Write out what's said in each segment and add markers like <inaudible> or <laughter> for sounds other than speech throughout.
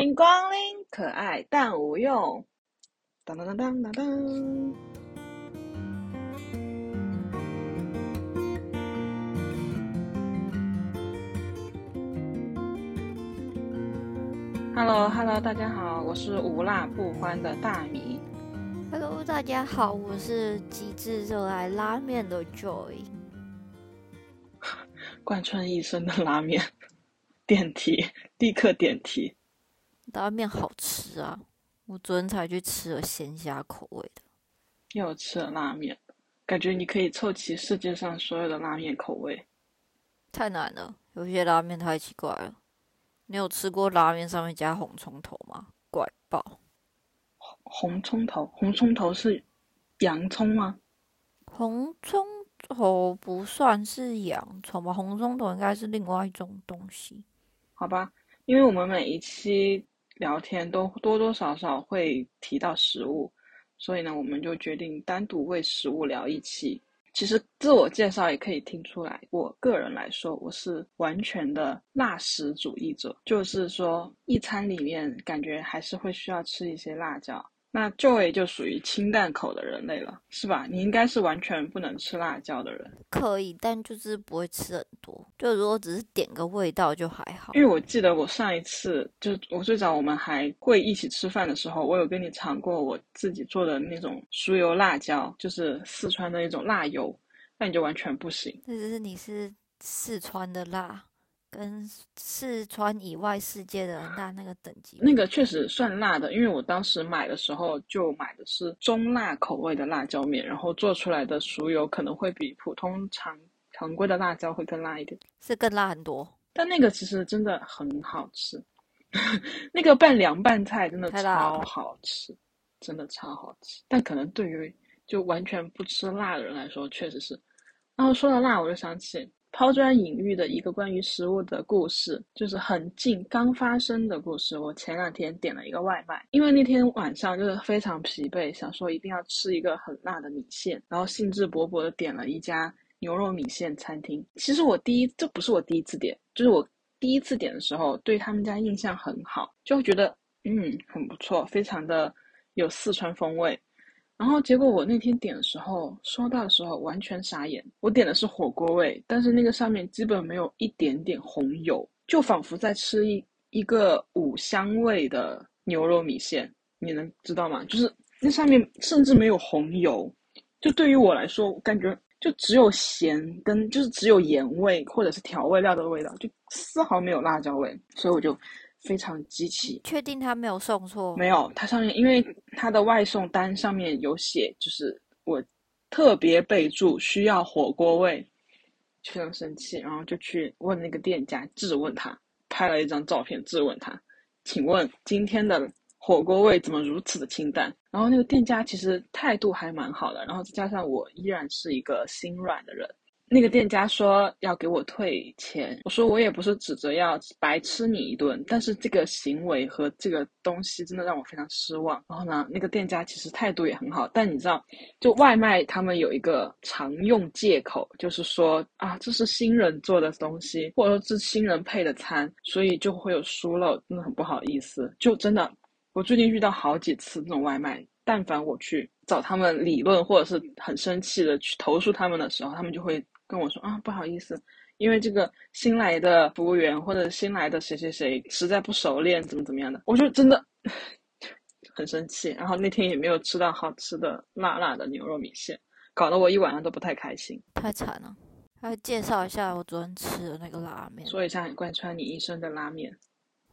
欢迎光临，可爱但无用。当当当当当当。Hello，Hello，大家好，我是无辣不欢的大米。Hello，大家好，我是极致热爱拉面的 Joy。贯穿一生的拉面，点题，立刻点题。拉面好吃啊！我昨天才去吃了鲜虾口味的。又吃了拉面，感觉你可以凑齐世界上所有的拉面口味。太难了，有些拉面太奇怪了。你有吃过拉面上面加红葱头吗？怪爆！红葱头，红葱头是洋葱吗？红葱头不算是洋葱吧？红葱头应该是另外一种东西。好吧，因为我们每一期聊天都多多少少会提到食物，所以呢，我们就决定单独为食物聊一期。其实自我介绍也可以听出来，我个人来说，我是完全的辣食主义者，就是说一餐里面感觉还是会需要吃一些辣椒。那 Joy 就属于清淡口的人类了，是吧？你应该是完全不能吃辣椒的人。可以，但就是不会吃很多。就如果只是点个味道就还好。因为我记得我上一次，就我最早我们还会一起吃饭的时候，我有跟你尝过我自己做的那种酥油辣椒，就是四川的那种辣油，那你就完全不行。那只是你是四川的辣，跟四川以外世界的辣那个等级。那个确实算辣的，因为我当时买的时候就买的是中辣口味的辣椒面，然后做出来的熟油可能会比普通常常规的辣椒会更辣一点。是更辣很多。但那个其实真的很好吃，<laughs> 那个拌凉拌菜真的超好吃，真的超好吃。但可能对于就完全不吃辣的人来说，确实是。然后说到辣，我就想起抛砖引玉的一个关于食物的故事，就是很近刚发生的故事。我前两天点了一个外卖，因为那天晚上就是非常疲惫，想说一定要吃一个很辣的米线，然后兴致勃勃的点了一家牛肉米线餐厅。其实我第一，这不是我第一次点，就是我第一次点的时候对他们家印象很好，就会觉得嗯很不错，非常的有四川风味。然后结果我那天点的时候，收到的时候完全傻眼。我点的是火锅味，但是那个上面基本没有一点点红油，就仿佛在吃一一个五香味的牛肉米线。你能知道吗？就是那上面甚至没有红油。就对于我来说，感觉就只有咸跟就是只有盐味或者是调味料的味道，就丝毫没有辣椒味，所以我就非常激气。确定他没有送错？没有，它上面因为它的外送单上面有写，就是我特别备注需要火锅味，非常生气，然后就去问那个店家质问他，拍了一张照片质问他，请问今天的火锅味怎么如此的清淡？然后那个店家其实态度还蛮好的，然后再加上我依然是一个心软的人。那个店家说要给我退钱，我说我也不是指着要白吃你一顿，但是这个行为和这个东西真的让我非常失望。然后呢，那个店家其实态度也很好，但你知道，就外卖他们有一个常用借口，就是说啊，这是新人做的东西，或者说是新人配的餐，所以就会有疏漏，真的很不好意思。就真的，我最近遇到好几次这种外卖，但凡我去找他们理论，或者是很生气的去投诉他们的时候，他们就会。跟我说啊，不好意思，因为这个新来的服务员或者新来的谁谁谁实在不熟练，怎么怎么样的，我就真的 <laughs> 很生气。然后那天也没有吃到好吃的辣辣的牛肉米线，搞得我一晚上都不太开心。太惨了。来介绍一下我昨天吃的那个拉面。说一下贯穿你一生的拉面。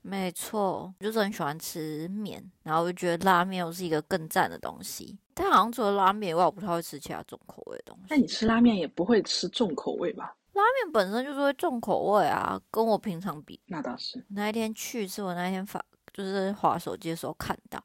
没错，我就是很喜欢吃面，然后我就觉得拉面又是一个更赞的东西。但好像除了拉面以外，我不太会吃其他重口味的东西。那你吃拉面也不会吃重口味吧？拉面本身就是会重口味啊，跟我平常比。那倒是。那一天去是我那一天发，就是滑手机的时候看到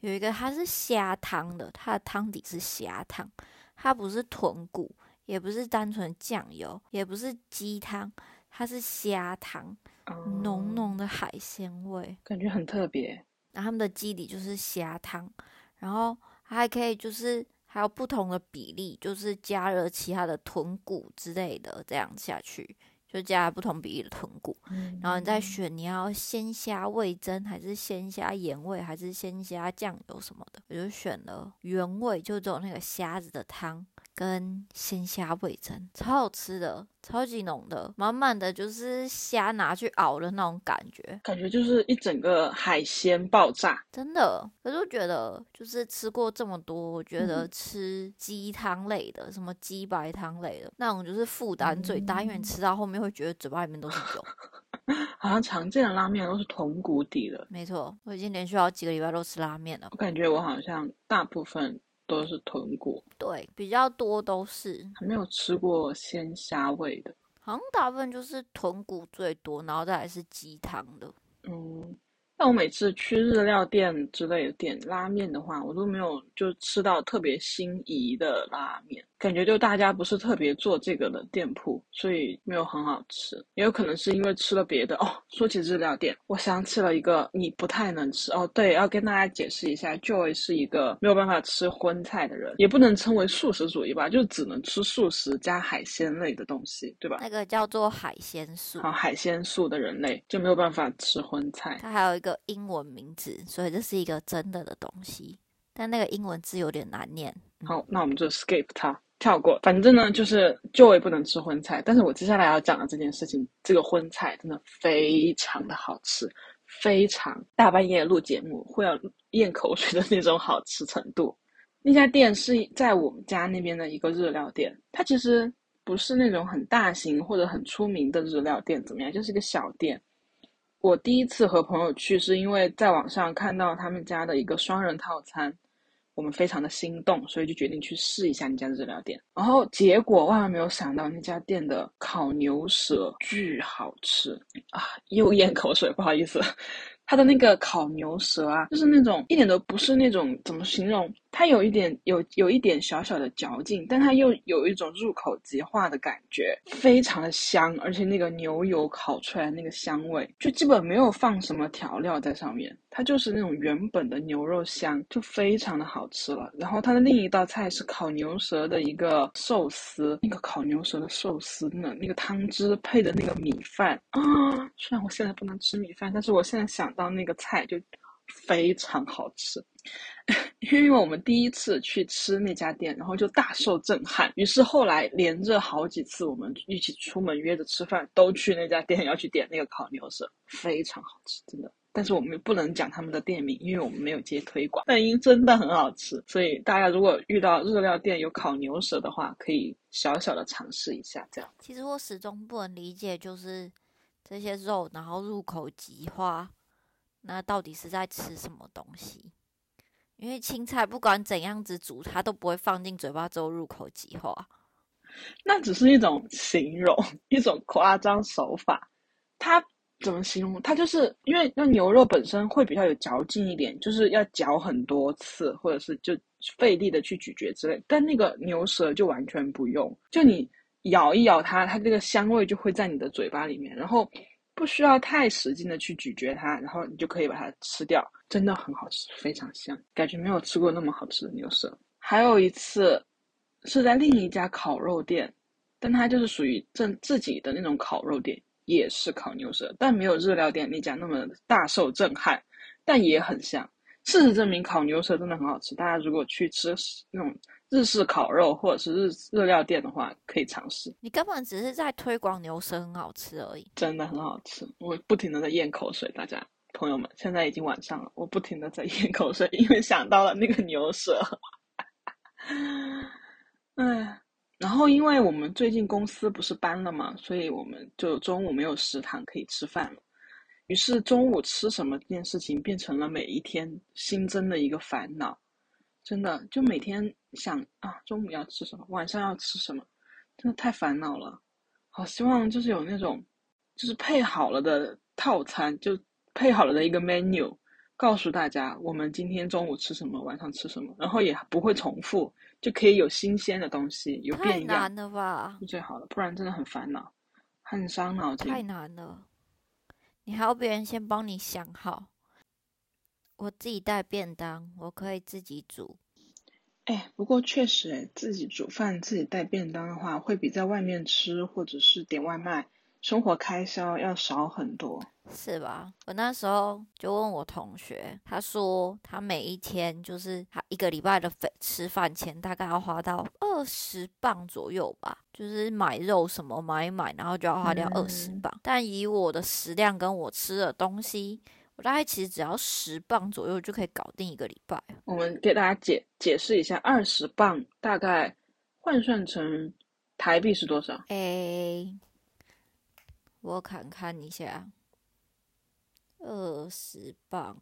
有一个它是虾汤的，它的汤底是虾汤，它不是豚骨，也不是单纯酱油，也不是鸡汤，它是虾汤，嗯浓浓的海鲜味。感觉很特别。然后他们的基底就是虾汤，然后还可以就是还有不同的比例，就是加热其他的豚骨之类的，这样下去就加不同比例的豚骨，嗯。然后你再选你要鲜虾味增还是鲜虾盐味还是鲜虾酱油什么的，我就选了原味，就只有那个虾子的汤跟鲜虾味增，超好吃的，超级浓的，满满的就是虾拿去熬的那种感觉，感觉就是一整个海鲜爆炸。真的。可是我觉得就是吃过这么多，我觉得嗯吃鸡汤类的，什么鸡白汤类的那种，就是负担最大，因为你嗯吃到后面会觉得嘴巴里面都是油。<laughs> 好像常见的拉面都是豚骨底的，没错，我已经连续好几个礼拜都吃拉面了。我感觉我好像大部分都是豚骨，对，比较多都是，还没有吃过鲜虾味的。好像大部分就是豚骨最多，然后再来是鸡汤的。嗯，但我每次去日料店之类的点拉面的话，我都没有就吃到特别心仪的拉面，感觉就大家不是特别做这个的店铺，所以没有很好吃。也有可能是因为吃了别的哦。说起日料店，我想起了一个你不太能吃哦。对，要跟大家解释一下，Joy 是一个没有办法吃荤菜的人，也不能称为素食主义吧，就只能吃素食加海鲜类的东西，对吧？那个叫做海鲜素，好，海鲜素的人类就没有办法吃荤菜。它还有一个英文名字，所以这是一个真的的东西。但那个英文字有点难念。好，那我们就 skip 它，跳过。反正呢，就是 Joy 不能吃荤菜，但是我接下来要讲的这件事情，这个荤菜真的非常的好吃，非常大半夜录节目会要咽口水的那种好吃程度。那家店是在我们家那边的一个日料店，它其实不是那种很大型或者很出名的日料店，怎么样，就是一个小店。我第一次和朋友去，是因为在网上看到他们家的一个双人套餐，我们非常的心动，所以就决定去试一下那家日料店。然后结果万万没有想到，那家店的烤牛舌巨好吃啊！又咽口水，不好意思。它的那个烤牛舌啊，就是那种一点都不是那种怎么形容？它有一点有有一点小小的嚼劲，但它又有一种入口即化的感觉，非常的香，而且那个牛油烤出来那个香味，就基本没有放什么调料在上面，它就是那种原本的牛肉香，就非常的好吃了。然后它的另一道菜是烤牛舌的一个寿司，那个烤牛舌的寿司呢，那个汤汁配的那个米饭啊，虽然我现在不能吃米饭，但是我现在想到那个菜就非常好吃。<laughs> 因为我们第一次去吃那家店，然后就大受震撼。于是后来连着好几次，我们一起出门约着吃饭，都去那家店要去点那个烤牛舌，非常好吃，真的。但是我们不能讲他们的店名，因为我们没有接推广。但因真的很好吃，所以大家如果遇到日料店有烤牛舌的话，可以小小的尝试一下。这样，其实我始终不能理解，就是这些肉，然后入口即化，那到底是在吃什么东西？因为青菜不管怎样子煮，它都不会放进嘴巴之后入口即化。那只是一种形容，一种夸张手法。它怎么形容？它就是因为那牛肉本身会比较有嚼劲一点，就是要嚼很多次，或者是就费力的去咀嚼之类。但那个牛舌就完全不用，就你咬一咬它，它这个香味就会在你的嘴巴里面，然后不需要太使劲的去咀嚼它，然后你就可以把它吃掉，真的很好吃，非常香，感觉没有吃过那么好吃的牛舌。还有一次是在另一家烤肉店，但它就是属于正自己的那种烤肉店，也是烤牛舌，但没有日料店那家那么大受震撼，但也很香。事实证明，烤牛舌真的很好吃。大家如果去吃那种日式烤肉或者是日日料店的话，可以尝试，你根本只是在推广牛舌很好吃而已。真的很好吃。我不停的在咽口水，大家朋友们，现在已经晚上了，我不停的在咽口水，因为想到了那个牛舌。哎，然后因为我们最近公司不是搬了嘛，所以我们就中午没有食堂可以吃饭了。于是中午吃什么这件事情变成了每一天新增的一个烦恼。真的，就每天想啊，中午要吃什么，晚上要吃什么，真的太烦恼了。好希望就是有那种，就是配好了的套餐，就配好了的一个 menu，告诉大家我们今天中午吃什么，晚上吃什么，然后也不会重复，就可以有新鲜的东西，有太变样，难了吧，就最好了。不然真的很烦恼，很伤脑筋。太难了。你还要别人先帮你想好。我自己带便当，我可以自己煮。哎，不过确实，哎，自己煮饭、自己带便当的话，会比在外面吃或者是点外卖生活开销要少很多。是吧？我那时候就问我同学，他说他每一天就是他一个礼拜的费吃饭钱大概要花到二十磅左右吧，就是买肉什么买一买，然后就要花掉二十嗯磅。但以我的食量跟我吃的东西，我大概其实只要十磅左右就可以搞定一个礼拜。我们给大家解解释一下，二十磅大概换算成台币是多少？诶，我看看一下，二十磅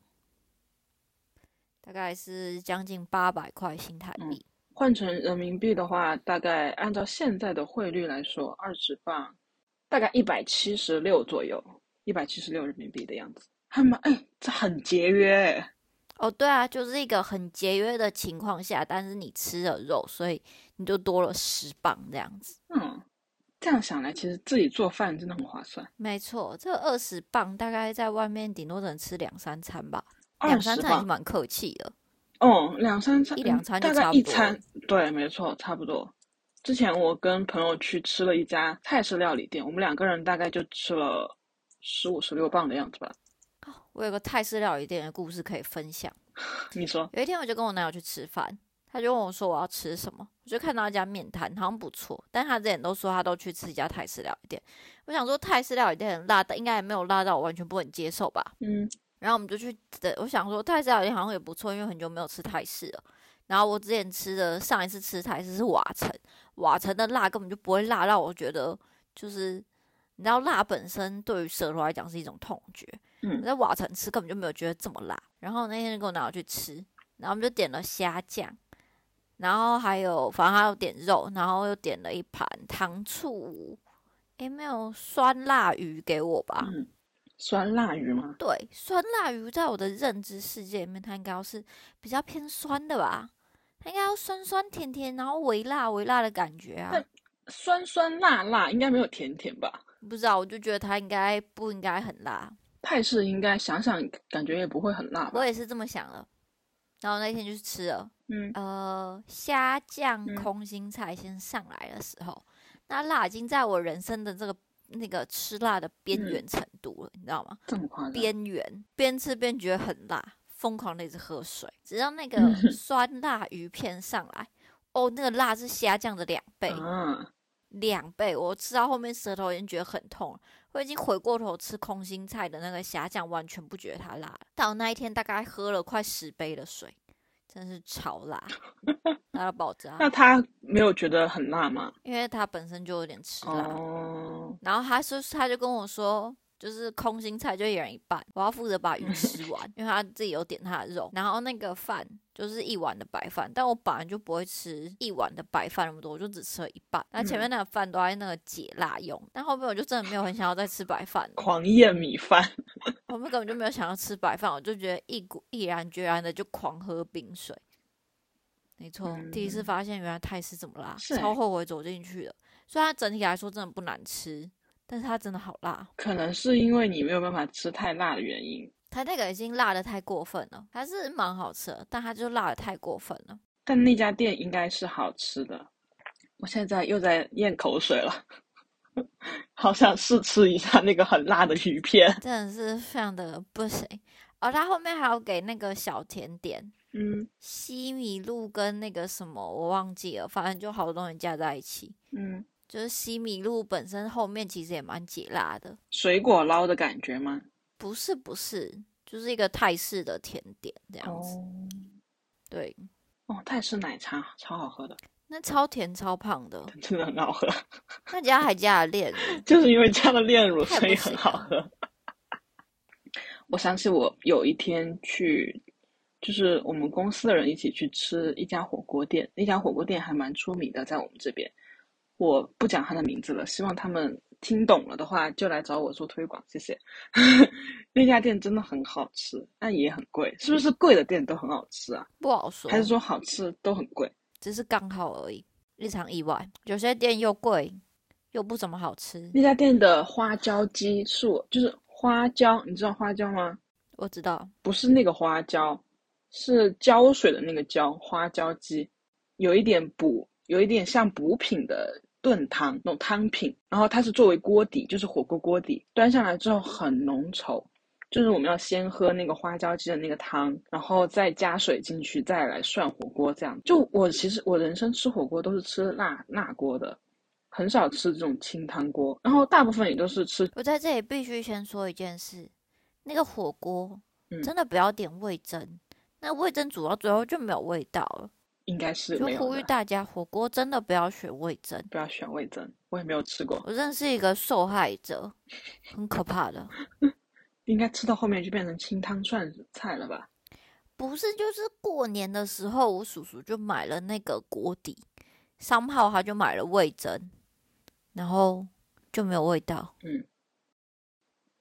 大概是将近八百块新台嗯币。换成人民币的话，大概按照现在的汇率来说，二十磅大概一百七十六左右，一百七十六人民币的样子，还蛮哎，这很节约哎。哦，对啊，就是一个很节约的情况下，但是你吃了肉，所以你就多了十磅这样子。嗯，这样想来，其实自己做饭真的很划算。没错，这二十磅大概在外面顶多只能吃两三餐吧，二两三十磅，餐已经蛮客气的。哦，两三餐，一两餐就差不多一餐，对，没错，差不多。之前我跟朋友去吃了一家泰式料理店，我们两个人大概就吃了十五十六磅的样子吧。我有个泰式料理店的故事可以分享。<laughs> 你说，有一天我就跟我男友去吃饭，他就问我说我要吃什么，我就看到一家面摊，好像不错，但他之前都说他都去吃一家泰式料理店。我想说泰式料理店很辣，但应该也没有辣到我完全不能接受吧。嗯，然后我们就去的，我想说泰式料理店好像也不错，因为很久没有吃泰式了。然后我之前吃的上一次吃泰式是瓦城，瓦城的辣根本就不会辣到我觉得就是，你知道辣本身对于舌头来讲是一种痛觉，嗯我在瓦城吃根本就没有觉得这么辣。然后那天就给我男友去吃，然后我们就点了虾酱，然后还有反正还有点肉，然后又点了一盘糖醋，诶，没有酸辣鱼给我吧？嗯酸辣鱼吗？对，酸辣鱼在我的认知世界里面，它应该要是比较偏酸的吧？它应该要酸酸甜甜，然后微辣微辣的感觉啊。酸酸辣辣，应该没有甜甜吧？不知道，我就觉得它应该不应该很辣，泰式应该想想感觉也不会很辣吧？我也是这么想的。然后那天就是吃了，嗯呃，虾酱嗯空心菜先上来的时候，那辣已经在我人生的这个那个吃辣的边嗯缘程度了，你知道吗？这么夸张？边缘，边吃边觉得很辣，疯狂的一直喝水。直到那个 <laughs> 酸辣鱼片上来，哦，那个辣是虾酱的两倍，啊，两倍。我吃到后面舌头已经觉得很痛了，我已经回过头吃空心菜的那个虾酱，完全不觉得它辣了。到那一天大概喝了快十杯的水，真是超辣，<laughs> 辣到爆炸。那他没有觉得很辣吗？因为他本身就有点吃辣，哦，然后他说，他就跟我说，就是空心菜就一人一半，我要负责把鱼吃完，<laughs> 因为他自己有点他的肉，然后那个饭就是一碗的白饭，但我本来就不会吃一碗的白饭那么多，我就只吃了一半。那前面那个饭都在那个解辣用，但后面我就真的没有很想要再吃白饭了，狂咽米饭。<laughs> 后面根本就没有想要吃白饭，我就觉得一股毅然决然的就狂喝冰水。没错，第一次嗯发现原来泰式这么辣，超后悔走进去的。虽然它整体来说真的不难吃，但是它真的好辣。可能是因为你没有办法吃太辣的原因。它那个已经辣的太过分了，还是蛮好吃的，但它就辣的太过分了。但那家店应该是好吃的。我现在又在咽口水了，<laughs> 好想试吃一下那个很辣的鱼片。真的是非常的不行。哦，它后面还有给那个小甜点，嗯西米露跟那个什么我忘记了，反正就好多东西加在一起。嗯，就是西米露本身后面其实也蛮解辣的，水果捞的感觉吗？不是不是，就是一个泰式的甜点这样子。哦对，哦，泰式奶茶超好喝的，那超甜超胖的，<laughs> 真的很好喝，<laughs> 那家还加了炼乳，<laughs> 就是因为加了炼乳，所以很好喝。我想起我有一天去，就是我们公司的人一起去吃一家火锅店，那家火锅店还蛮出名的，在我们这边。我不讲他的名字了，希望他们听懂了的话就来找我做推广，谢谢。<laughs> 那家店真的很好吃，但也很贵，是不是贵的店都很好吃啊？不好说，还是说好吃都很贵？只是刚好而已，日常意外。有些店又贵又不怎么好吃，那家店的花椒鸡是我就是花椒，你知道花椒吗？我知道，不是那个花椒，是胶水的那个胶，花椒鸡，有一点补，有一点像补品的炖汤那种汤品，然后它是作为锅底，就是火锅锅底，端上来之后很浓稠，就是我们要先喝那个花椒鸡的那个汤，然后再加水进去，再来涮火锅这样。就我其实我人生吃火锅都是吃辣辣锅的，很少吃这种清汤锅，然后大部分也都是吃。我在这里必须先说一件事，那个火锅真的不要点味增，那味增煮到最后就没有味道了。应该是就呼吁大家，火锅真的不要选味增，不要选味增。我也没有吃过，我认识一个受害者，很可怕的。<laughs> 应该吃到后面就变成清汤涮菜了吧？不是，就是过年的时候，我叔叔就买了那个锅底，三号他就买了味增，然后就没有味道。嗯，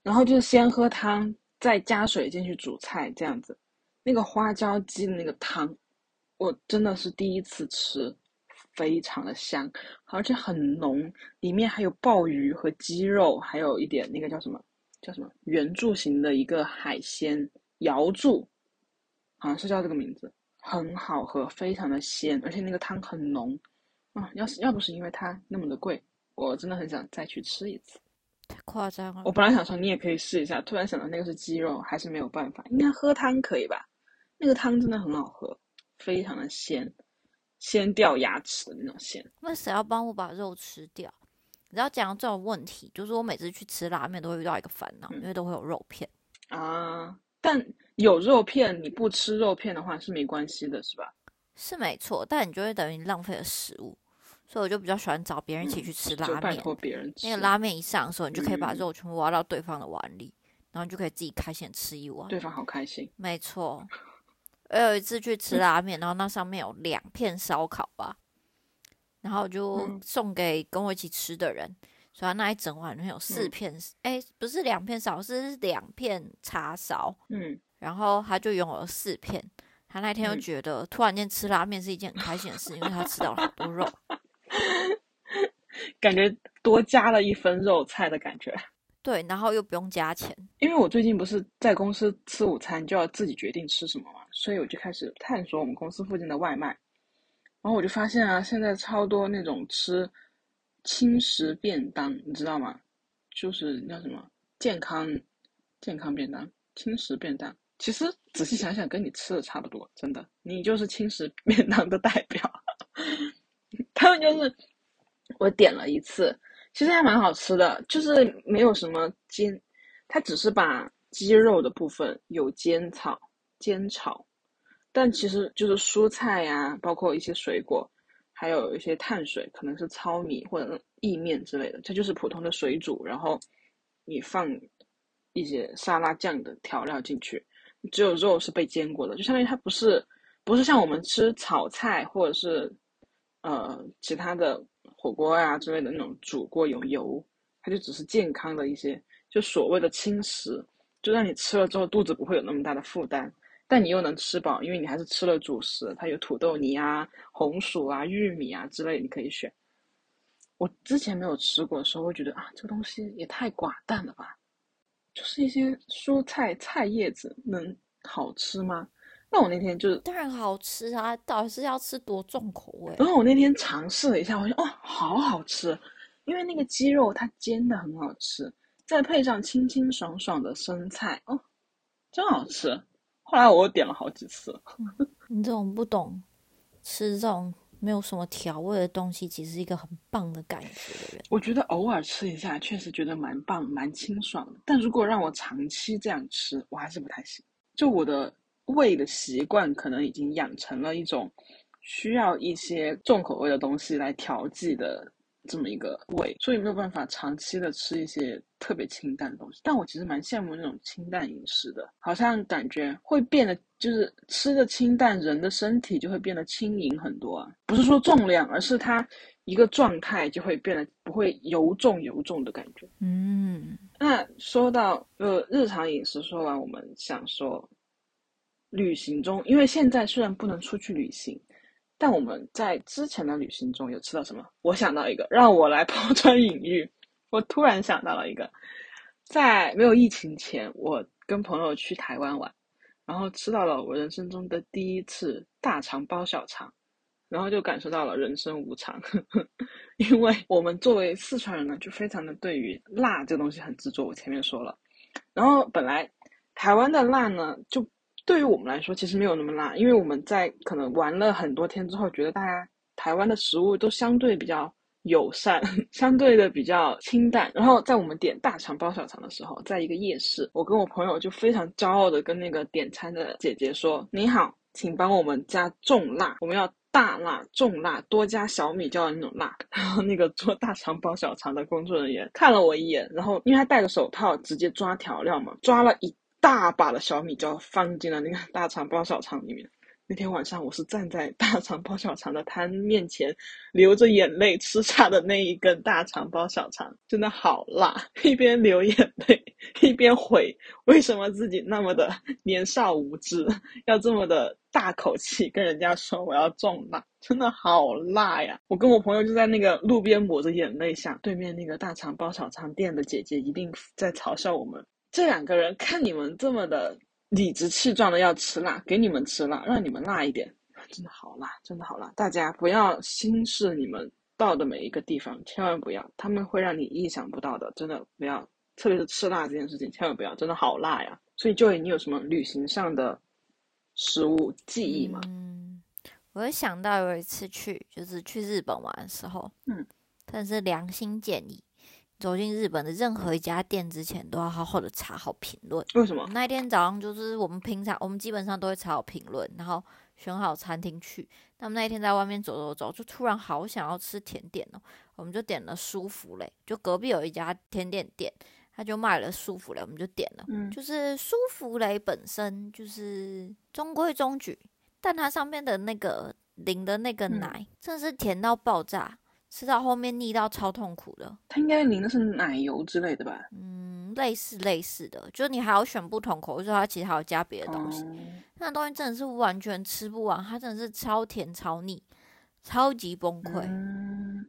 然后就是先喝汤，再加水进去煮菜这样子。那个花椒鸡的那个汤。我真的是第一次吃，非常的香，而且很浓，里面还有鲍鱼和鸡肉，还有一点那个叫什么叫什么圆柱形的一个海鲜瑶柱，好像是叫这个名字，很好喝，非常的鲜，而且那个汤很浓啊！要是要不是因为它那么的贵，我真的很想再去吃一次。太夸张了！我本来想说你也可以试一下，突然想到那个是鸡肉，还是没有办法。应该喝汤可以吧？那个汤真的很好喝。非常的鲜，鲜掉牙齿的那种鲜。那谁要帮我把肉吃掉？你知道讲这种问题，就是我每次去吃拉面都会遇到一个烦恼，因为都会有肉片啊。但有肉片，你不吃肉片的话是没关系的，是吧？是没错，但你就会等于浪费了食物，所以我就比较喜欢找别人一起去吃拉面。拜托别人吃。那个拉面一上的时候，你就可以把肉全部挖到对方的碗里，然后你就可以自己开心吃一碗。对方好开心。没错。我有一次去吃拉面，然后那上面有两片烧烤吧，然后就送给跟我一起吃的人，所以那一整碗里面有四片，哎，不是两片烧，是两片叉烧，嗯，然后他就拥有了四片，他那天又觉得突然间吃拉面是一件很开心的事，因为他吃到了很多肉，<laughs> 感觉多加了一分肉菜的感觉。对，然后又不用加钱，因为我最近不是在公司吃午餐，就要自己决定吃什么嘛，所以我就开始探索我们公司附近的外卖，然后我就发现啊，现在超多那种吃轻食便当，你知道吗？就是叫什么健康健康便当、轻食便当，其实仔细想想，跟你吃的差不多，真的，你就是轻食便当的代表。<laughs> 他们就是我点了一次。其实还蛮好吃的，就是没有什么煎，它只是把鸡肉的部分有煎炒，煎炒，但其实就是蔬菜呀，包括一些水果，还有一些碳水，可能是糙米或者意面之类的，它就是普通的水煮，然后你放一些沙拉酱的调料进去，只有肉是被煎过的，就相当于它不是不是像我们吃炒菜或者是呃其他的。火锅呀之类的那种煮过有油，它就只是健康的一些，就所谓的轻食，就让你吃了之后肚子不会有那么大的负担，但你又能吃饱，因为你还是吃了主食，它有土豆泥啊、红薯啊、玉米啊之类，你可以选。我之前没有吃过的时候，会觉得啊，这个东西也太寡淡了吧，就是一些蔬菜菜叶子能好吃吗？那我那天就是当然好吃啊，到底是要吃多重口味？然后我那天尝试了一下，我说哦，好好吃，因为那个鸡肉它煎的很好吃，再配上清清爽爽的生菜，哦，真好吃。后来我又点了好几次。你这种不懂吃这种没有什么调味的东西，其实是一个很棒的感觉的人。我觉得偶尔吃一下，确实觉得蛮棒、蛮清爽的。但如果让我长期这样吃，我还是不太行。就我的。胃的习惯可能已经养成了一种需要一些重口味的东西来调剂的这么一个胃，所以没有办法长期的吃一些特别清淡的东西。但我其实蛮羡慕那种清淡饮食的，好像感觉会变得就是吃的清淡，人的身体就会变得轻盈很多啊。不是说重量，而是它一个状态就会变得不会油重油重的感觉。嗯，那说到呃日常饮食，说完我们想说。旅行中，因为现在虽然不能出去旅行，但我们在之前的旅行中有吃到什么？我想到一个，让我来 <laughs> 抛砖引玉。我突然想到了一个，在没有疫情前，我跟朋友去台湾玩，然后吃到了我人生中的第一次大肠包小肠，然后就感受到了人生无常，<laughs> 因为我们作为四川人呢，就非常的对于辣这个东西很执着。我前面说了，然后本来台湾的辣呢，就对于我们来说其实没有那么辣，因为我们在可能玩了很多天之后，觉得大家台湾的食物都相对比较友善，<laughs> 相对的比较清淡。然后在我们点大肠包小肠的时候，在一个夜市，我跟我朋友就非常骄傲的跟那个点餐的姐姐说：“你好，请帮我们加重辣，我们要。”大辣、重辣，多加小米椒的那种辣。然后那个做大肠包小肠的工作人员看了我一眼，然后因为他戴着手套，直接抓调料嘛，抓了一大把的小米椒放进了那个大肠包小肠里面。那天晚上，我是站在大肠包小肠的摊面前，流着眼泪吃下的那一根大肠包小肠，真的好辣！<laughs> 一边流眼泪，一边悔为什么自己那么的年少无知，要这么的大口气跟人家说我要重辣，真的好辣呀！我跟我朋友就在那个路边抹着眼泪，想对面那个大肠包小肠店的姐姐一定在嘲笑我们这两个人，看你们这么的。理直气壮的要吃辣，给你们吃辣，让你们辣一点，真的好辣，真的好辣！大家不要轻视你们到的每一个地方，千万不要，他们会让你意想不到的，真的不要，特别是吃辣这件事情，千万不要，真的好辣呀！所以，Joy，你有什么旅行上的食物记忆吗？嗯，我会想到有一次去，就是去日本玩的时候，嗯，但是良心建议。走进日本的任何一家店之前，都要好好的查好评论。为什么？那一天早上就是我们平常，我们基本上都会查好评论，然后选好餐厅去。那么那一天在外面走走走，就突然好想要吃甜点哦，我们就点了舒芙蕾。就隔壁有一家甜点店，他就卖了舒芙蕾，我们就点了。嗯，就是舒芙蕾本身就是中规中矩，但它上面的那个淋的那个奶，真的是甜到爆炸。吃到后面腻到超痛苦的，它应该淋的是奶油之类的吧？嗯，类似类似的，就是你还要选不同口味，说它其实还要加别的东西。那东西真的是完全吃不完，它真的是超甜超腻，超级崩溃。嗯，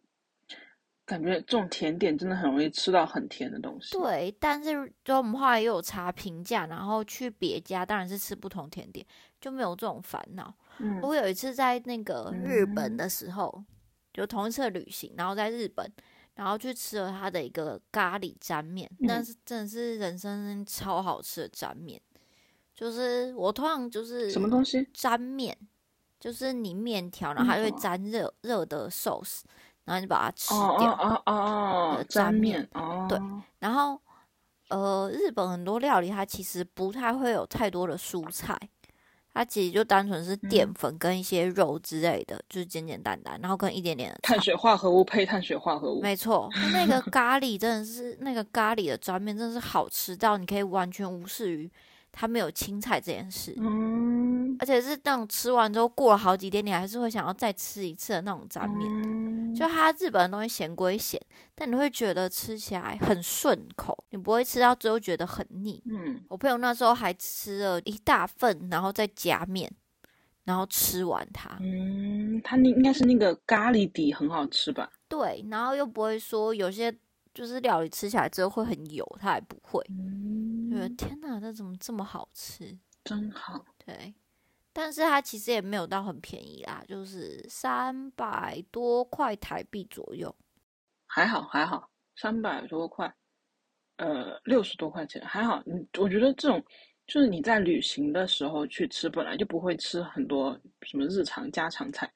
感觉这种甜点真的很容易吃到很甜的东西。对，但是就我们后来又有查评价，然后去别家当然是吃不同甜点，就没有这种烦恼。嗯，我有一次在那个日本的时候。就同一次旅行，然后在日本，然后去吃了他的一个咖喱沾面，那是真的是人生超好吃的沾面。就是我通常就是什么东西沾面，就是你面条，然后还会沾热热的 sauce，然后你把它吃掉。哦哦哦，沾面哦。对，然后呃，日本很多料理它其实不太会有太多的蔬菜。它其实就单纯是淀粉跟一些肉之类的，就是简简单单，然后跟一点点的碳水化合物配碳水化合物。没错，那个咖喱真的是那个咖喱的抓面真的是好吃到你可以完全无视于它没有青菜这件事。嗯，而且是那种吃完之后过了好几天，你还是会想要再吃一次的那种沾面。就它日本的东西咸归咸，但你会觉得吃起来很顺口，你不会吃到最后觉得很腻。嗯，我朋友那时候还吃了一大份，然后再加面，然后吃完它。嗯，它那应该是那个咖喱底很好吃吧？对，然后又不会说有些就是料理吃起来之后会很油，它还不会。嗯，觉得天哪，这怎么这么好吃？真好。对。但是它其实也没有到很便宜啦，就是三百多块台币左右，还好还好，三百多块，呃，六十多块钱还好。你我觉得这种就是你在旅行的时候去吃，本来就不会吃很多什么日常家常菜，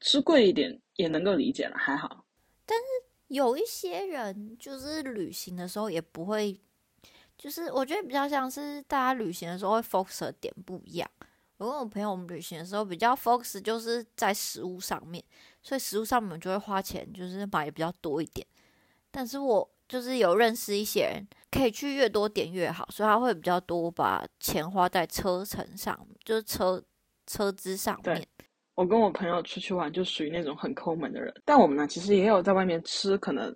吃贵一点也能够理解了，还好。但是有一些人就是旅行的时候也不会，就是我觉得比较像是大家旅行的时候会 focus 的点不一样。我跟我朋友我们旅行的时候比较 focus 就是在食物上面，所以食物上面就会花钱，就是买比较多一点。但是我就是有认识一些人，可以去越多点越好，所以他会比较多把钱花在车程上，就是车车资上面。我跟我朋友出去玩就属于那种很抠门的人，但我们呢其实也有在外面吃，可能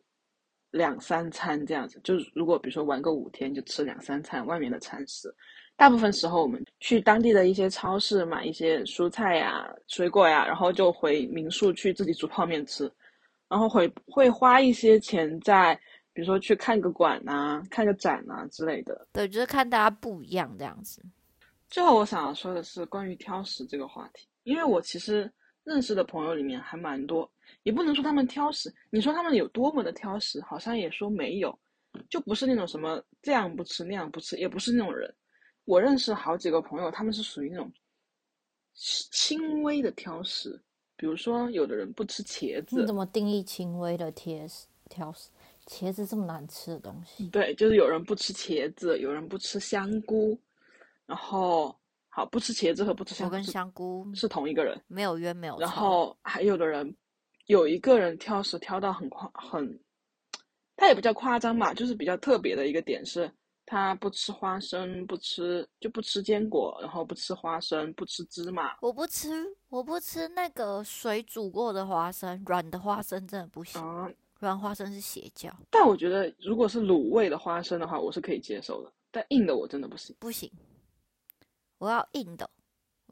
两三餐这样子。就是如果比如说玩个五天，就吃两三餐外面的餐食。大部分时候，我们去当地的一些超市买一些蔬菜呀、水果呀，然后就回民宿去自己煮泡面吃，然后会会花一些钱在，比如说去看个馆啊、看个展啊之类的。对，就是看大家不一样这样子。最后我想要说的是关于挑食这个话题，因为我其实。认识的朋友里面还蛮多，也不能说他们挑食。你说他们有多么的挑食，好像也说没有，就不是那种什么这样不吃那样不吃，也不是那种人。我认识好几个朋友，他们是属于那种轻微的挑食，比如说有的人不吃茄子。你怎么定义轻微的挑食？挑食？茄子这么难吃的东西？对，就是有人不吃茄子，有人不吃香菇，然后。好，不吃茄子和不吃香菇，我跟香菇是同一个人，没有冤没有。然后还有的人，有一个人挑食挑到很夸很，他也不叫夸张嘛，就是比较特别的一个点是，他不吃花生，不吃就不吃坚果，然后不吃花生，不吃芝麻。我不吃，我不吃那个水煮过的花生，软的花生真的不行，软花生是邪教。但我觉得如果是卤味的花生的话，我是可以接受的，但硬的我真的不行，不行。我要硬的，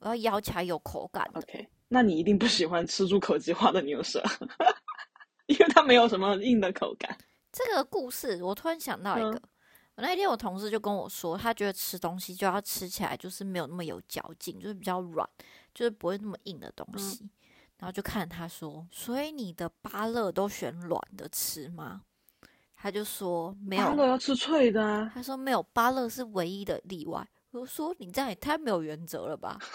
我要咬起来有口感的。OK，那你一定不喜欢吃入口即化的牛舌，<laughs> 因为它没有什么硬的口感。这个故事我突然想到一个，我那天我同事就跟我说，他觉得吃东西就要吃起来就是没有那么有嚼劲，就是比较软，就是不会那么硬的东西。然后就看他说，所以你的芭乐都选软的吃吗？他就说没有，芭乐要吃脆的啊。他说没有，芭乐是唯一的例外。我说你这样也太没有原则了吧！<laughs>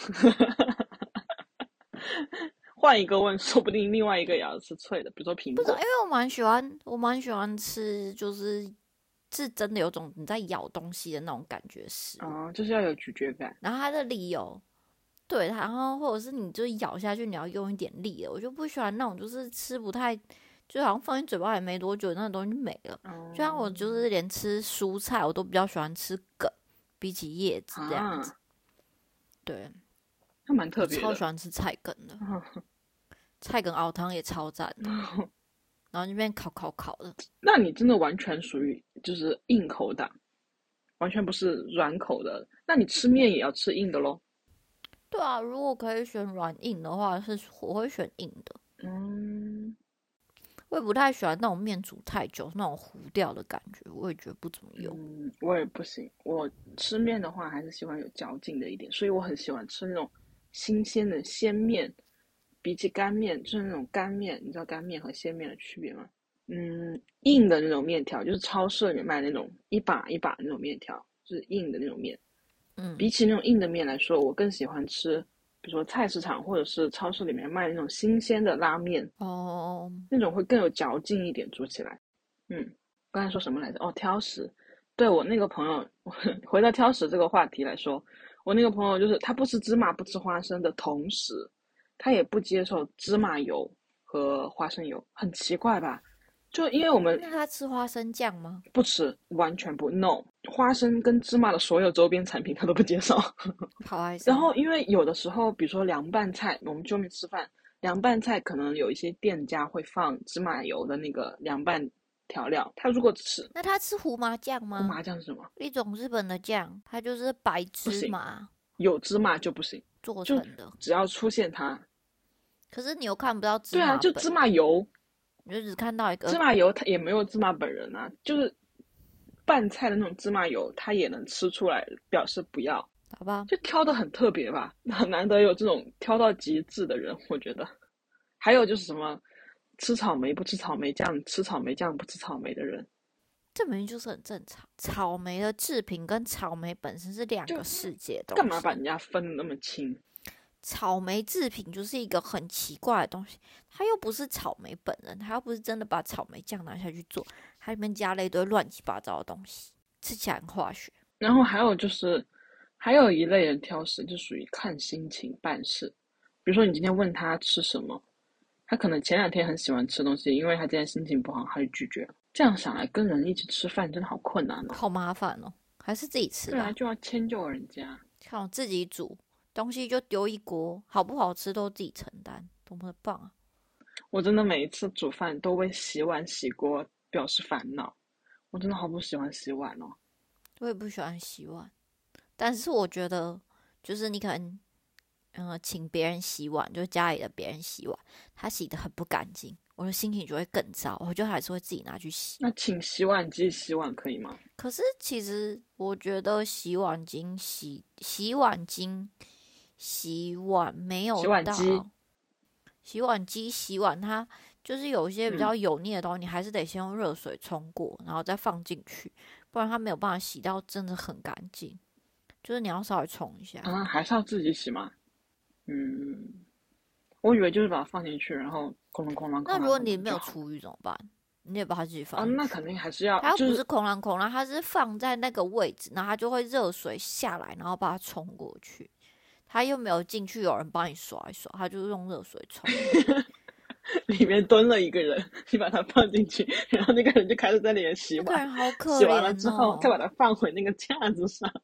换一个问，说不定另外一个也要吃脆的，比如说苹果。不是，因为我蛮喜欢，我蛮喜欢吃，就是是真的有种你在咬东西的那种感觉是啊，就是要有咀嚼感。然后它的理由，对，然后或者是你就咬下去，你要用一点力的，我就不喜欢那种就是吃不太，就好像放进嘴巴里没多久，那个东西就没了。就像我就是连吃蔬菜，我都比较喜欢吃梗。比起叶子这样子，对，还蛮特别。超喜欢吃菜梗的，<laughs> 菜梗熬汤也超赞的。<laughs> 然后那边烤烤烤的，那你真的完全属于就是硬口的，完全不是软口的。那你吃面也要吃硬的喽？对啊，如果可以选软硬的话，是我会选硬的。嗯。我也不太喜欢那种面煮太久那种糊掉的感觉，我也觉得不怎么用。嗯，我也不行。我吃面的话，还是喜欢有嚼劲的一点，所以我很喜欢吃那种新鲜的鲜面，比起干面，就是那种干面。你知道干面和鲜面的区别吗？嗯，硬的那种面条，就是超市里面卖那种一把一把那种面条，就是硬的那种面。嗯，比起那种硬的面来说，我更喜欢吃。比如说菜市场或者是超市里面卖那种新鲜的拉面哦，那种会更有嚼劲一点，煮起来。嗯，刚才说什么来着？哦，挑食。对我那个朋友，<laughs> 回到挑食这个话题来说，我那个朋友就是他不吃芝麻不吃花生的同时，他也不接受芝麻油和花生油，很奇怪吧？就因为我们那他吃花生酱吗？不吃，完全不。No，花生跟芝麻的所有周边产品他都不接受。<laughs> 好啊。然后因为有的时候，比如说凉拌菜，我们去外面吃饭，凉拌菜可能有一些店家会放芝麻油的那个凉拌调料。他如果吃，那他吃胡麻酱吗？胡麻酱是什么？一种日本的酱，它就是白芝麻，有芝麻就不行，做成的。只要出现它，可是你又看不到芝麻。对啊，就芝麻油。你就只看到一个芝麻油，它也没有芝麻本人啊，就是拌菜的那种芝麻油，它也能吃出来，表示不要，好吧？就挑的很特别吧，<laughs> 很难得有这种挑到极致的人，我觉得。还有就是什么，吃草莓不吃草莓酱，吃草莓酱不吃草莓的人，这明明就是很正常。草莓的制品跟草莓本身是两个世界的，干嘛把人家分的那么清？草莓制品就是一个很奇怪的东西，它又不是草莓本人，它又不是真的把草莓酱拿下去做，它里面加了一堆乱七八糟的东西，吃起来很化学。然后还有就是，还有一类人挑食，就属于看心情办事。比如说你今天问他吃什么，他可能前两天很喜欢吃东西，因为他今天心情不好，他就拒绝了。这样想来，跟人一起吃饭真的好困难哦，好麻烦哦，还是自己吃。对啊，就要迁就人家，看我自己煮。东西就丢一锅，好不好吃都自己承担，多么的棒啊！我真的每一次煮饭都为洗碗洗锅表示烦恼，我真的好不喜欢洗碗哦。我也不喜欢洗碗，但是我觉得，就是你可能，嗯，请别人洗碗，就家里的别人洗碗，他洗的很不干净。我的心情就会更糟，我就还是会自己拿去洗。那请洗碗机洗碗可以吗？可是其实我觉得洗碗巾洗洗碗巾洗碗没有洗碗机洗碗机洗碗，它就是有一些比嗯较油腻的东西，你还是得先用热水冲过，然后再放进去，不然它没有办法洗到真的很干净。就是你要稍微冲一下，啊，还是要自己洗吗？嗯，我以为就是把它放进去，然后哐啷哐啷。那如果你没有厨余怎么办？你也把它自己啊，放。那肯定还是要，它不是空啷空啷，它是放在那个位置，然后它就会热水下来，然后把它冲过去。它又没有进去，有人帮你刷一刷，他就是用热水冲。<laughs> 里面蹲了一个人，你把他放进去，然后那个人就开始在里面洗那个碗，人好可洗完了之后再把它放回那个架子上。<laughs>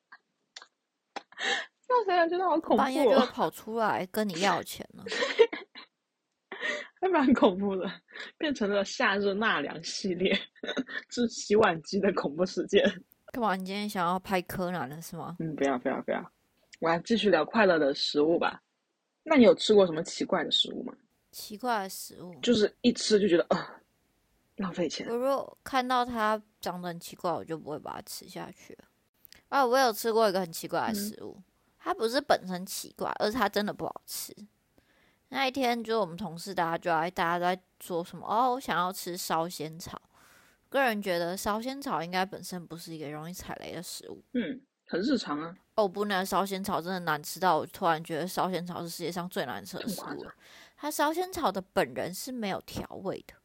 那想想真的好恐怖半夜就跑出来跟你要钱了。<laughs> 还蛮恐怖的，变成了夏日纳凉系列，是洗碗机的恐怖事件。干嘛？你今天想要拍柯南了是吗？嗯，不要不要不要，我来继续聊快乐的食物吧。那你有吃过什么奇怪的食物吗？奇怪的食物，就是一吃就觉得啊、浪费钱我。如果看到它长得很奇怪，我就不会把它吃下去了。啊，我有吃过一个很奇怪的嗯食物，它不是本身奇怪，而是它真的不好吃。那一天，就是我们同事大家就在大家都在说什么哦，我想要吃烧仙草。个人觉得烧仙草应该本身不是一个容易踩雷的食物。嗯，很日常啊，哦不，那烧仙草真的难吃到我突然觉得烧仙草是世界上最难吃的食物了。它烧仙草的本人是没有调味的，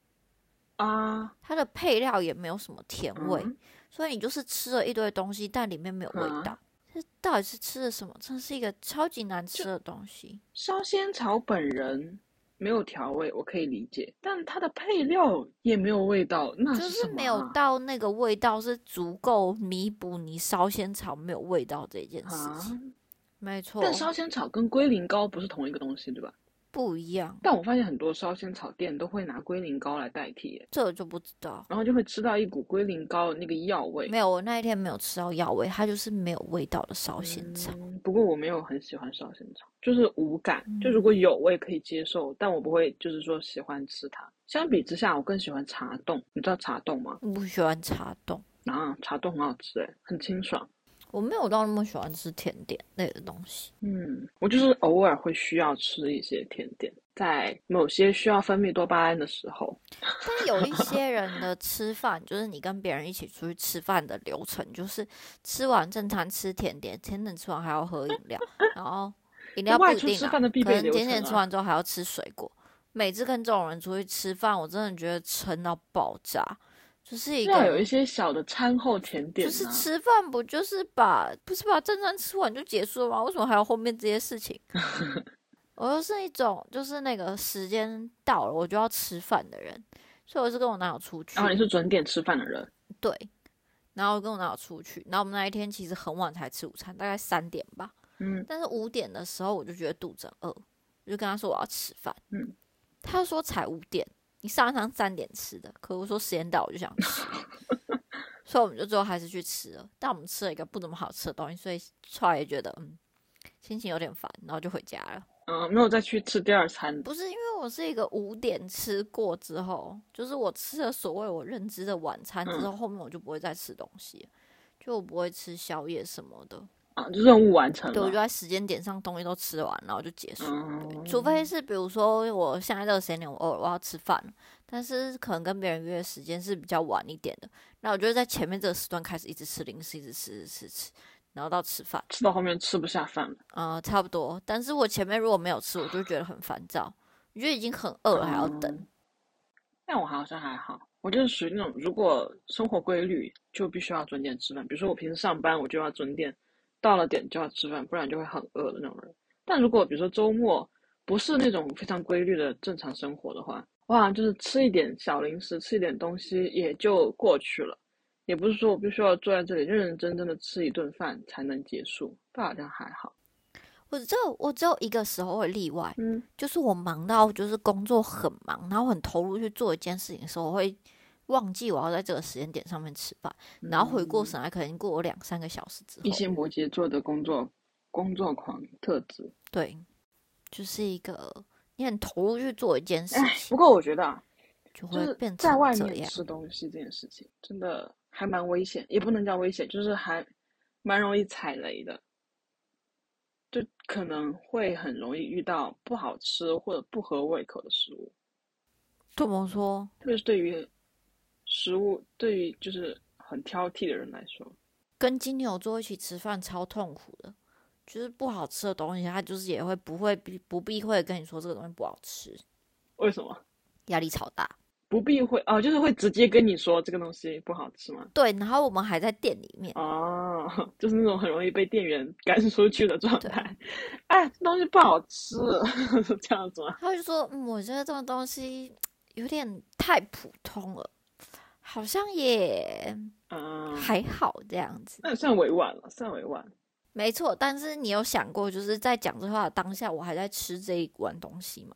啊，它的配料也没有什么甜味，嗯所以你就是吃了一堆东西，但里面没有味啊道。这到底是吃了什么？真是一个超级难吃的东西。烧仙草本人没有调味，我可以理解，但它的配料也没有味道，那就是没有到那个味道，是足够弥补你烧仙草没有味道这件事啊。情。没错，但烧仙草跟龟苓膏不是同一个东西，对吧？不一样，但我发现很多烧仙草店都会拿龟苓膏来代替耶，这我就不知道。然后就会吃到一股龟苓膏的那个药味。没有，我那一天没有吃到药味，它就是没有味道的烧仙草。嗯，不过我没有很喜欢烧仙草，就是无感。嗯就如果有，我也可以接受，但我不会就是说喜欢吃它。相比之下，我更喜欢茶冻。你知道茶冻吗？我不喜欢茶冻，啊，茶冻很好吃诶，很清爽。我没有到那么喜欢吃甜点类的东西。嗯，我就是偶尔会需要吃一些甜点，在某些需要分泌多巴胺的时候。<laughs> 但有一些人的吃饭，就是你跟别人一起出去吃饭的流程，就是吃完正餐吃甜点，甜点吃完还要喝饮料，然后饮料不外出一定啊，吃饭的必可能甜点吃完之后还要吃水果。每次跟这种人出去吃饭，我真的觉得撑到爆炸，就是一个要有一些小的餐后甜点、啊，就是吃饭不就是把不是把正餐吃完就结束了吗？为什么还有后面这些事情？<laughs> 我又是一种就是那个时间到了我就要吃饭的人，所以我是跟我男友出去，然后你是准点吃饭的人，对，然后跟我男友出去，然后我们那一天其实很晚才吃午餐，大概三点吧，嗯，但是五点的时候我就觉得肚子很饿，我就跟他说我要吃饭，嗯，他说才五点，你上一餐三点吃的，可我说时间到我就想吃，<laughs> 所以我们就最后还是去吃了，但我们吃了一个不怎么好吃的东西，所以后来也觉得嗯心情有点烦，然后就回家了。嗯，没有再去吃第二餐。不是因为我是一个五点吃过之后，就是我吃了所谓我认知的晚餐之后，后面我就不会再吃东西，就我不会吃宵夜什么的。啊，就任务完成对，我就。在时间点上东西都吃完，然后就结束。嗯，除非是比如说我现在这个时间点，我偶尔我要吃饭，但是可能跟别人约的时间是比较晚一点的，那我就会在前面这个时段开始一直吃零食，一直吃，吃吃吃，然后到吃饭，吃到后面吃不下饭差不多。但是我前面如果没有吃，我就觉得很烦躁，我觉得已经很饿了还要等。嗯但我好像还好，我就是属于那种如果生活规律就必须要准点吃饭，比如说我平时上班我就要准点，到了点就要吃饭，不然就会很饿的那种人。但如果比如说周末不是那种非常规律的正常生活的话，哇，就是吃一点小零食，吃一点东西也就过去了，也不是说我必须要坐在这里认认真真的吃一顿饭才能结束，但好像还好。我只有我只有一个时候会例外，嗯，就是我忙到就是工作很忙，然后很投入去做一件事情的时候，我会忘记我要在这个时间点上面吃饭，然后回过神来，可能过了两三个小时之后，一些摩羯座的工作工作狂特质。对，就是一个你很投入去做一件事哎，情不，过我觉得啊，就就是会变在外成这样。面吃东西这件事情，真的还蛮危险，也不能叫危险，就是还蛮容易踩雷的。就可能会很容易遇到不好吃或者不合胃口的食物，怎么说？特别是对于食物，对于就是很挑剔的人来说，跟金牛座一起吃饭超痛苦的，就是不好吃的东西，他就是也会不会避不避讳跟你说这个东西不好吃，为什么压力超大。不避讳哦？就是会直接跟你说这个东西不好吃吗？对，然后我们还在店里面，哦，<laughs> 就是那种很容易被店员 <laughs> 赶出去的状态。哎，这东西不好吃，是 <laughs> 这样子吗？他就说：“嗯，我觉得这种东西有点太普通了，好像也嗯，还好这样子。那也算委婉了，算委婉。没错，但是你有想过，就是在讲这话的当下，我还在吃这一碗东西吗？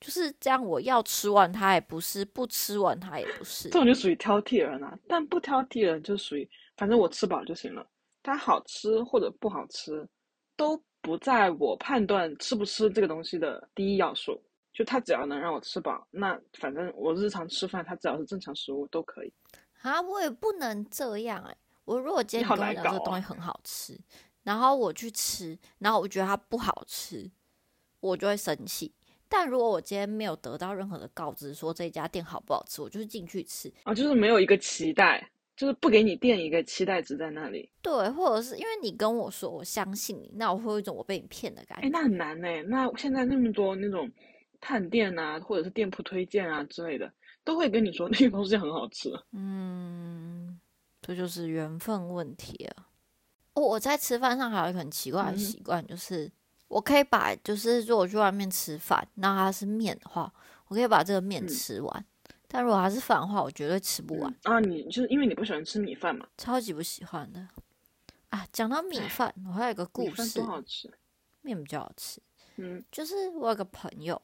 就是这样，我要吃完它也不是，不吃完它也不是这。种就属于挑剔人啊，但不挑剔人就属于反正我吃饱就行了。它好吃或者不好吃，都不在我判断吃不吃这个东西的第一要素。就它只要能让我吃饱，那反正我日常吃饭，它只要是正常食物都可以。啊，我也不能这样哎、我如果今天跟我难搞哦讲这个东西很好吃，然后我去吃，然后我觉得它不好吃，我就会生气。但如果我今天没有得到任何的告知说这家店好不好吃，我就是进去吃，啊，就是没有一个期待，就是不给你垫一个期待值在那里。对，或者是因为你跟我说我相信你，那我会有一种我被你骗的感哎，觉。那很难呢。那现在那么多那种探店啊，或者是店铺推荐啊之类的，都会跟你说那个东西很好吃。嗯，这就是缘分问题了。哦，我在吃饭上还有一个很奇怪的嗯习惯，就是我可以把，就是如果去外面吃饭，那它是面的话，我可以把这个面嗯吃完。但如果它是饭的话，我绝对吃不完，啊，你就是因为你不喜欢吃米饭嘛？超级不喜欢的。啊，讲到米饭，我还有一个故饭事，多好吃。面比较好吃。嗯，就是我有个朋友，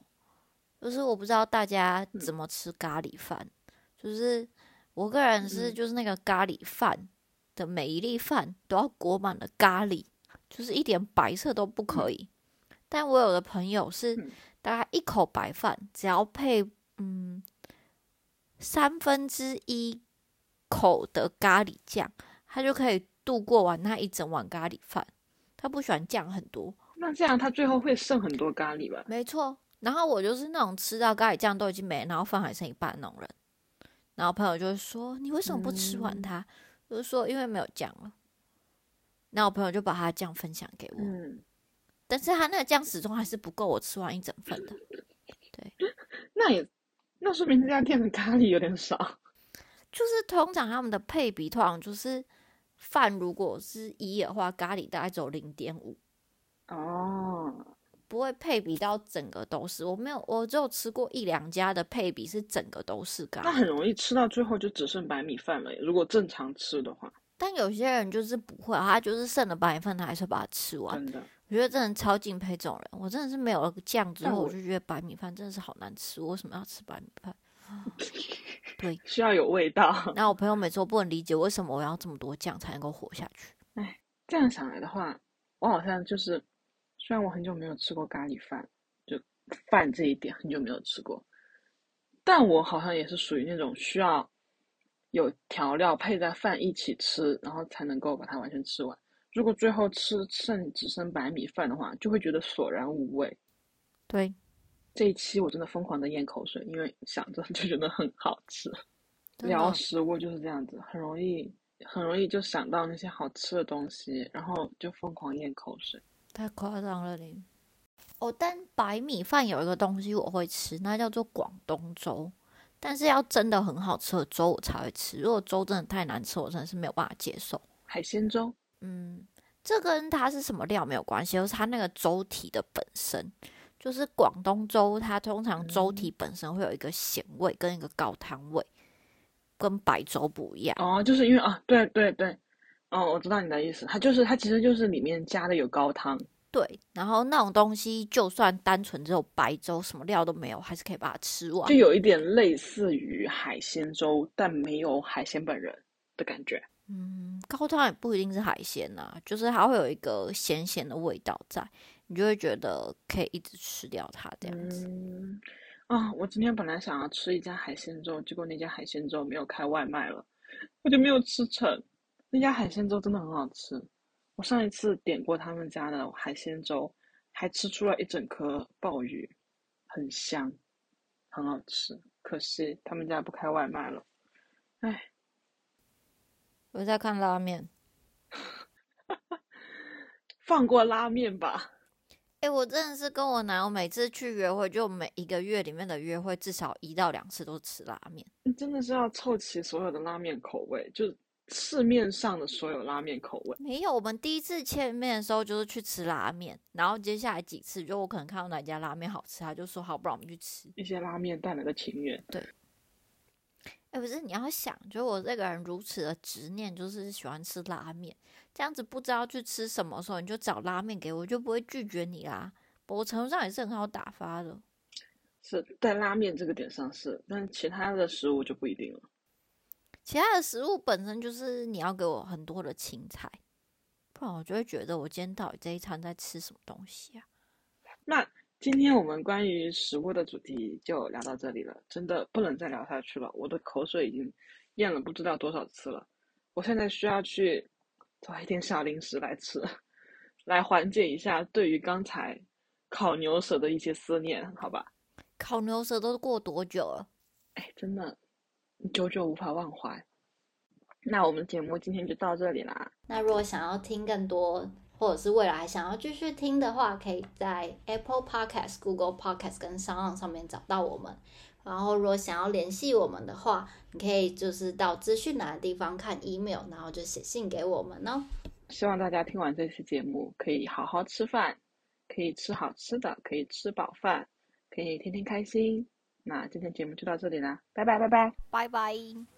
就是我不知道大家嗯怎么吃咖喱饭，就是我个人是嗯就是那个咖喱饭的每一粒饭都要裹满了咖喱，就是一点白色都不可以。但我有的朋友是嗯大概一口白饭，只要配嗯三分之一口的咖喱酱，他就可以度过完那一整碗咖喱饭。他不喜欢酱很多，那这样他最后会剩很多咖喱吧？没错，然后我就是那种吃到咖喱酱都已经没了，然后饭还剩一半的那种人。然后朋友就会说：“你为什么不吃完它？”我就说：“因为没有酱了。”然后我朋友就把他的酱分享给我，嗯，但是他那个酱始终还是不够我吃完一整份的。<laughs> 那也那说明这家店的咖喱有点少。<laughs> 就是通常他们的配比，通常就是饭如果是一的话，咖喱大概只有零点五，哦，不会配比到整个都是。我没有，我只有吃过一两家的配比是整个都是咖喱。那很容易吃到最后就只剩白米饭了。如果正常吃的话，但有些人就是不会，他就是剩了白米饭，他还是把它吃完。真的。我觉得真的超敬佩这种人，我真的是没有了酱之后，我我就觉得白米饭真的是好难吃，我为什么要吃白米饭？<laughs> 对，需要有味道。然后我朋友每次我不能理解为什么我要这么多酱才能够活下去。哎这样想来的话，我好像就是，虽然我很久没有吃过咖喱饭，就饭这一点很久没有吃过，但我好像也是属于那种需要有调料配在饭一起吃，然后才能够把它完全吃完。如果最后吃剩只剩白米饭的话，就会觉得索然无味。对，这一期我真的疯狂的咽口水，因为想着就觉得很好吃。聊食物就是这样子，很容易很容易就想到那些好吃的东西，然后就疯狂咽口水。太夸张了你。哦，但白米饭有一个东西我会吃，那叫做广东粥。但是要真的很好吃的粥我才会吃，如果粥真的太难吃，我真的是没有办法接受。海鲜粥，嗯，这跟它是什么料没有关系，就是它那个粥体的本身。就是广东粥，它通常粥体本身会有一个咸味跟一个高汤味，跟白粥不一样。哦，就是因为啊，对对对，哦，我知道你的意思，它就是它其实就是里面加的有高汤，对，然后那种东西就算单纯只有白粥，什么料都没有，还是可以把它吃完就。有一点类似于海鲜粥，但没有海鲜本人的感觉。嗯，高汤也不一定是海鲜呐、就是它会有一个咸咸的味道在，你就会觉得可以一直吃掉它这样子。嗯，啊，我今天本来想要吃一家海鲜粥，结果那家海鲜粥没有开外卖了，我就没有吃成。那家海鲜粥真的很好吃，我上一次点过他们家的海鲜粥，还吃出了一整颗鲍鱼，很香，很好吃。可惜他们家不开外卖了，唉。我在看拉面，<laughs> 放过拉面吧。哎，我真的是跟我男友每次去约会，就每一个月里面的约会至少一到两次都吃拉面。你真的是要凑齐所有的拉面口味，就市面上的所有拉面口味。没有，我们第一次见面的时候就是去吃拉面，然后接下来几次，就我可能看到哪家拉面好吃，他就说好，不然我们去吃。一些拉面带来的情缘。对。哎，不是，你要想，就我这个人如此的执念，就是喜欢吃拉面。这样子不知道去吃什么时候，你就找拉面给我，就不会拒绝你啦。某程度上也是很好打发的。是在拉面这个点上是，但其他的食物就不一定了。其他的食物本身就是你要给我很多的青菜，不然我就会觉得我今天到底这一餐在吃什么东西啊？那。今天我们关于食物的主题就聊到这里了，真的不能再聊下去了，我的口水已经咽了不知道多少次了。我现在需要去找一点小零食来吃，来缓解一下对于刚才烤牛舌的一些思念，好吧？烤牛舌都过多久了？哎，真的，久久无法忘怀。那我们节目今天就到这里啦。那如果想要听更多。或者是未来想要继续听的话，可以在 Apple Podcast、Google Podcast 跟商浪上面找到我们。然后，如果想要联系我们的话，你可以就是到资讯栏的地方看 email，然后就写信给我们哦。希望大家听完这期节目，可以好好吃饭，可以吃好吃的，可以吃饱饭，可以天天开心。那今天节目就到这里啦，拜拜拜拜拜拜。